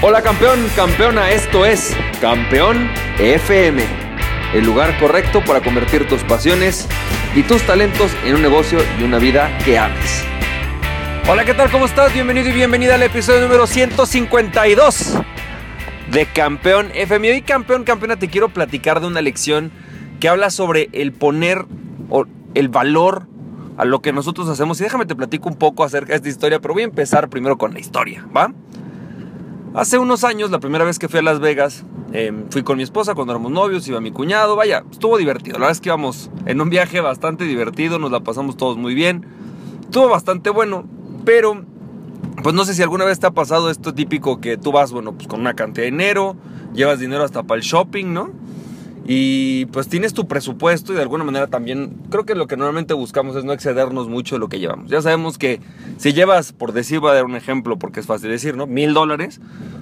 Hola campeón, campeona, esto es Campeón FM, el lugar correcto para convertir tus pasiones y tus talentos en un negocio y una vida que ames. Hola, ¿qué tal? ¿Cómo estás? Bienvenido y bienvenida al episodio número 152 de Campeón FM. Hoy campeón, campeona, te quiero platicar de una lección que habla sobre el poner el valor a lo que nosotros hacemos. Y déjame te platico un poco acerca de esta historia, pero voy a empezar primero con la historia, ¿va? Hace unos años, la primera vez que fui a Las Vegas, em, fui con mi esposa cuando éramos novios, iba mi cuñado, vaya, estuvo divertido. La verdad es que íbamos en un viaje bastante divertido, nos la pasamos todos muy bien. Estuvo bastante bueno, pero pues no sé si alguna vez te ha pasado esto típico que tú vas, bueno, pues con una cantidad de dinero, llevas dinero hasta para el shopping, ¿no? Y pues tienes tu presupuesto y de alguna manera también creo que lo que normalmente buscamos es no excedernos mucho de lo que llevamos. Ya sabemos que si llevas, por decir, voy a dar un ejemplo porque es fácil decir, ¿no? Mil dólares,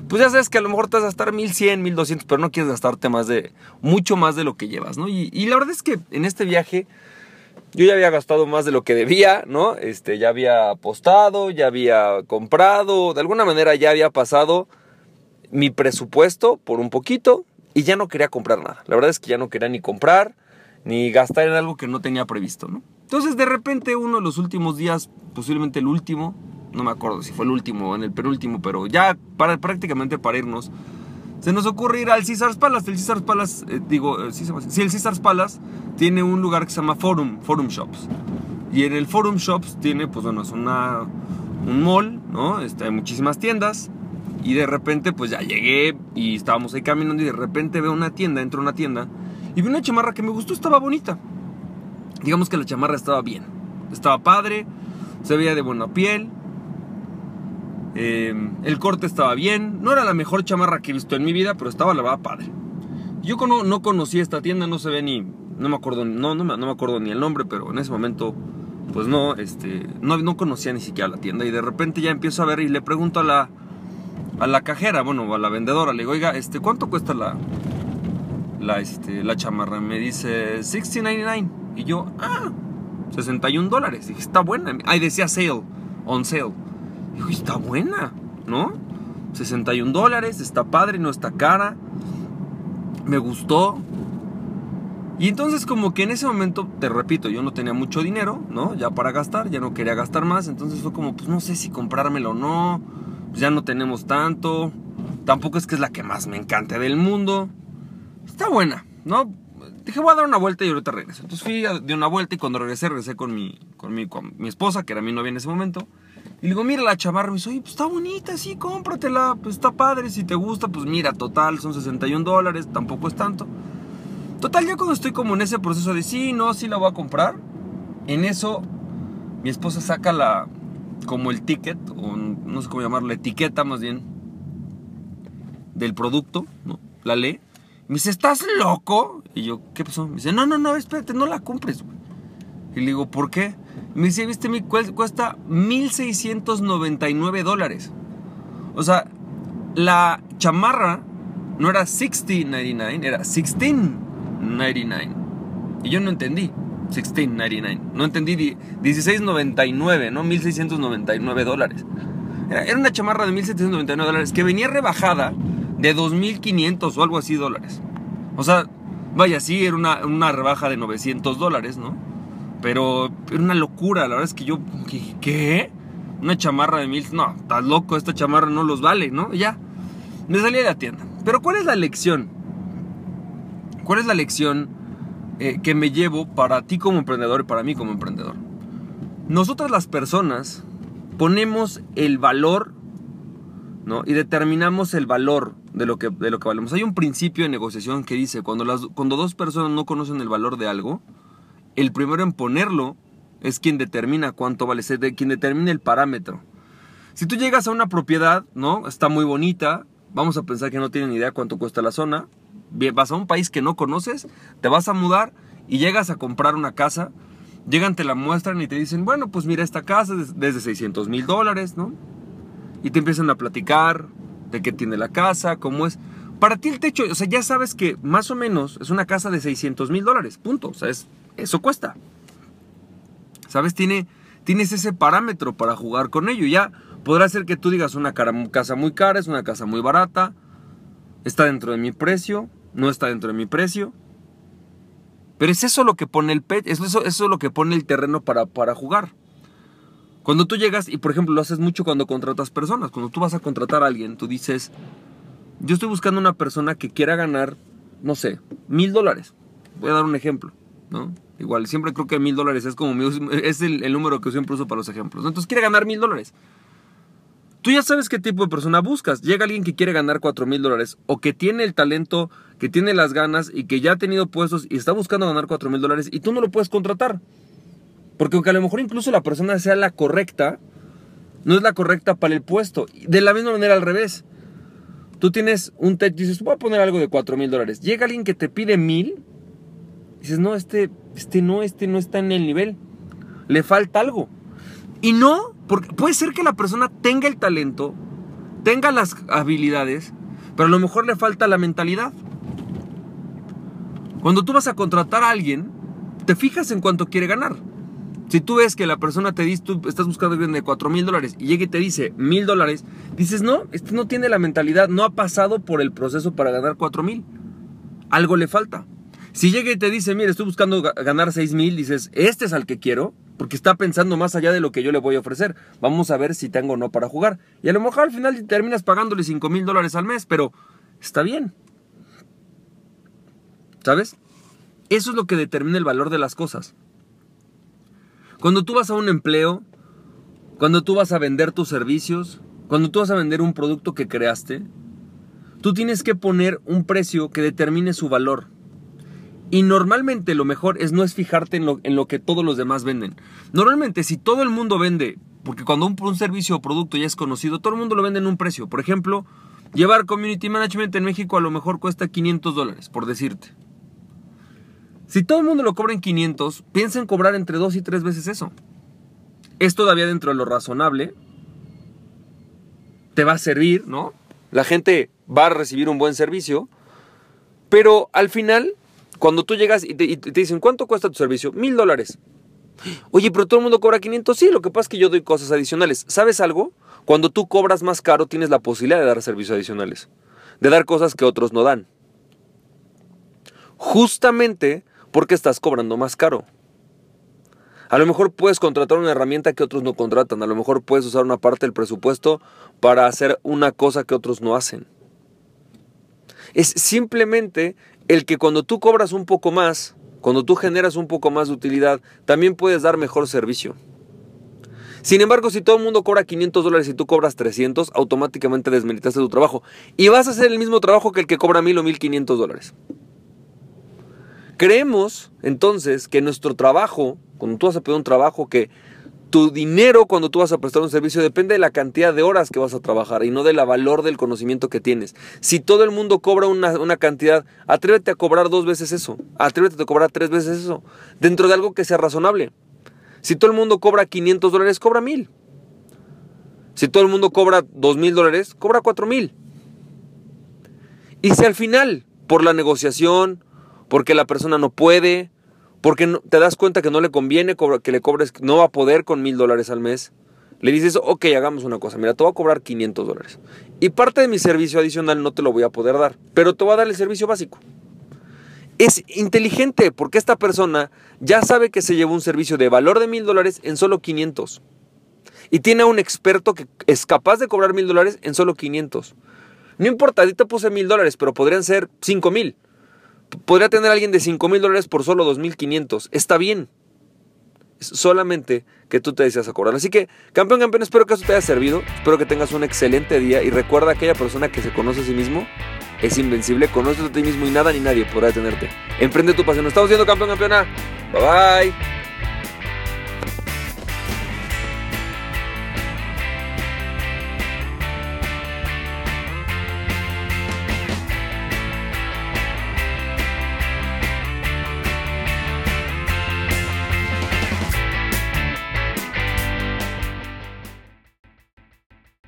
pues ya sabes que a lo mejor te vas a gastar mil cien, mil doscientos, pero no quieres gastarte más de, mucho más de lo que llevas, ¿no? Y, y, la verdad es que en este viaje yo ya había gastado más de lo que debía, ¿no? Este, ya había apostado, ya había comprado, de alguna manera ya había pasado mi presupuesto por un poquito y ya no quería comprar nada. La verdad es que ya no quería ni comprar, ni gastar en algo que no tenía previsto, ¿no? Entonces de repente uno de los últimos días, posiblemente el último, no me acuerdo si fue el último o en el penúltimo, pero ya para, prácticamente para irnos, se nos ocurre ir al Caesars Palace. El Caesars Palace, eh, digo, eh, sí, el Caesars Palace tiene un lugar que se llama Forum, Forum Shops. Y en el Forum Shops tiene, pues bueno, es una, un mall, ¿no? Este, hay muchísimas tiendas. Y de repente, pues ya llegué y estábamos ahí caminando y de repente veo una tienda, entro a una tienda y vi una chamarra que me gustó, estaba bonita. Digamos que la chamarra estaba bien, estaba padre, se veía de buena piel, em, el corte estaba bien, no era la mejor chamarra que he visto en mi vida, pero estaba la padre. Yo no, no conocí esta tienda, no se ve ni, no me acuerdo, no, no, no me acuerdo ni el nombre, pero en ese momento pues no, este, no, no conocía ni siquiera la tienda y de repente ya empiezo a ver y le pregunto a la, a la cajera, bueno, a la vendedora, le digo, oiga, este, ¿cuánto cuesta la, la, este, la chamarra? Me dice, $60.99. Y yo, ah, 61 dólares. Dije, está buena. Ahí decía sale, on sale. Dijo, está buena, ¿no? 61 dólares, está padre, no está cara. Me gustó. Y entonces como que en ese momento, te repito, yo no tenía mucho dinero, ¿no? Ya para gastar, ya no quería gastar más. Entonces fue como, pues no sé si comprármelo o no pues ya no tenemos tanto. Tampoco es que es la que más me encante del mundo. Está buena, ¿no? Dije, voy a dar una vuelta y ahorita regreso. Entonces fui, di una vuelta y cuando regresé, regresé con mi, con mi, con mi esposa, que era mi novia en ese momento. Y le digo, mira la chamarra. Me dice, oye, pues está bonita, sí, cómpratela. Pues está padre, si te gusta, pues mira, total, son 61 dólares, tampoco es tanto. Total, ya cuando estoy como en ese proceso de sí, no, sí la voy a comprar. En eso, mi esposa saca la, como el ticket, o no sé cómo llamarlo, la etiqueta más bien, del producto, ¿no? La lee. Me dice, ¿estás loco? Y yo, ¿qué pasó? Me dice, no, no, no, espérate, no la compres, güey. Y le digo, ¿por qué? Me dice, viste, mi cuesta 1.699 dólares. O sea, la chamarra no era 60.99, era 16.99. Y yo no entendí. 16.99. No entendí 16.99, ¿no? 1.699 dólares. Era, una chamarra de 1.799 dólares que venía rebajada de 2.500 o algo así dólares. O sea, vaya, sí, era una, una rebaja de 900 dólares, ¿no? Pero era una locura. La verdad es que yo, ¿qué? Una chamarra de mil. No, estás loco, esta chamarra no los vale, ¿no? ya. Me salí de la tienda. Pero ¿cuál es la lección? ¿Cuál es la lección eh, que me llevo para ti como emprendedor y para mí como emprendedor. Nosotras las personas ponemos el valor ¿no? y determinamos el valor de lo, que, de lo que valemos. Hay un principio de negociación que dice, cuando, las, cuando dos personas no conocen el valor de algo, el primero en ponerlo es quien determina cuánto vale, es quien determina el parámetro. Si tú llegas a una propiedad, ¿no? Está muy bonita, vamos a pensar que no tienen idea cuánto cuesta la zona, vas a un país que no conoces, te vas a mudar y llegas a comprar una casa, llegan, te la muestran y te dicen, bueno, pues mira, esta casa es desde 600 mil dólares, ¿no? Y te empiezan a platicar de qué tiene la casa, cómo es. Para ti el techo, o sea, ya sabes que más o menos es una casa de 600 mil dólares, punto. O sea, eso cuesta. ¿Sabes? Tiene, tienes ese parámetro para jugar con ello. Ya podrá ser que tú digas una casa muy cara, es una casa muy barata, está dentro de mi precio, no está dentro de mi precio. Pero es eso lo que pone el pet, eso, eso, es lo que pone el terreno para, para jugar. Cuando tú llegas, y por ejemplo lo haces mucho cuando contratas personas, cuando tú vas a contratar a alguien, tú dices, yo estoy buscando una persona que quiera ganar, no sé, mil dólares. Voy a dar un ejemplo, ¿no? Igual, siempre creo que mil dólares es como es el, número que siempre uso para los ejemplos. Entonces quiere ganar mil dólares. Tú ya sabes qué tipo de persona buscas. Llega alguien que quiere ganar cuatro mil dólares o que tiene el talento, que tiene las ganas y que ya ha tenido puestos y está buscando ganar cuatro mil dólares y tú no lo puedes contratar. Porque aunque a lo mejor incluso la persona sea la correcta, no es la correcta para el puesto. De la misma manera al revés. Tú tienes un tech, dices, voy a poner algo de cuatro mil dólares. Llega alguien que te pide mil, dices, no, este, este no, este no está en el nivel. Le falta algo. Y no, porque puede ser que la persona tenga el talento, tenga las habilidades, pero a lo mejor le falta la mentalidad. Cuando tú vas a contratar a alguien, te fijas en cuánto quiere ganar. Si tú ves que la persona te dice, tú estás buscando de 4 mil dólares y llega y te dice mil dólares, dices, no, este no tiene la mentalidad, no ha pasado por el proceso para ganar 4 mil. Algo le falta. Si llega y te dice, mire, estoy buscando ganar 6 mil, dices, este es al que quiero, porque está pensando más allá de lo que yo le voy a ofrecer. Vamos a ver si tengo o no para jugar. Y a lo mejor al final terminas pagándole 5 mil dólares al mes, pero está bien. ¿Sabes? Eso es lo que determina el valor de las cosas. Cuando tú vas a un empleo, cuando tú vas a vender tus servicios, cuando tú vas a vender un producto que creaste, tú tienes que poner un precio que determine su valor. Y normalmente lo mejor es no es fijarte en lo, en lo que todos los demás venden. Normalmente si todo el mundo vende, porque cuando un, un servicio o producto ya es conocido, todo el mundo lo vende en un precio. Por ejemplo, llevar Community Management en México a lo mejor cuesta 500 dólares, por decirte. Si todo el mundo lo cobra en 500, piensa en cobrar entre 2 y 3 veces eso. Es todavía dentro de lo razonable. Te va a servir, ¿no? La gente va a recibir un buen servicio. Pero al final cuando tú llegas y te, dicen, ¿cuánto cuesta tu servicio? Mil dólares. Oye, pero todo el mundo cobra 500. Sí, lo que pasa es que yo doy cosas adicionales. ¿Sabes algo? Cuando tú cobras más caro, tienes la posibilidad de dar servicios adicionales. De dar cosas que otros no dan. Justamente porque estás cobrando más caro. A lo mejor puedes contratar una herramienta que otros no contratan. A lo mejor puedes usar una parte del presupuesto para hacer una cosa que otros no hacen. Es simplemente el que cuando tú cobras un poco más, cuando tú generas un poco más de utilidad, también puedes dar mejor servicio. Sin embargo, si todo el mundo cobra 500 dólares y tú cobras 300, automáticamente desmeritaste tu trabajo. Y vas a hacer el mismo trabajo que el que cobra 1000 o 1500 dólares. Creemos entonces que nuestro trabajo, cuando tú vas a pedir un trabajo que tu dinero cuando tú vas a prestar un servicio depende de la cantidad de horas que vas a trabajar y no del valor del conocimiento que tienes. Si todo el mundo cobra una, cantidad, atrévete a cobrar dos veces eso, atrévete a cobrar tres veces eso, dentro de algo que sea razonable. Si todo el mundo cobra 500 dólares, cobra 1000. Si todo el mundo cobra 2000 dólares, cobra 4000. Y si al final, por la negociación, porque la persona no puede, porque te das cuenta que no le conviene que le cobres, no va a poder con mil dólares al mes. Le dices, ok, hagamos una cosa, mira, te voy a cobrar 500 dólares. Y parte de mi servicio adicional no te lo voy a poder dar, pero te voy a dar el servicio básico. Es inteligente porque esta persona ya sabe que se lleva un servicio de valor de mil dólares en solo 500. Y tiene a un experto que es capaz de cobrar mil dólares en solo 500. No importa, ahorita puse mil dólares, pero podrían ser cinco mil podría tener alguien de 5 mil dólares por solo 2.500. Está bien. Solamente que tú te deseas a cobrar. Así que, campeón, campeón, espero que eso te haya servido. Espero que tengas un excelente día. Y recuerda, aquella persona que se conoce a sí mismo es invencible. Conoce a ti mismo y nada ni nadie podrá detenerte. Emprende tu pasión. Estamos viendo, campeón, campeona. Bye bye.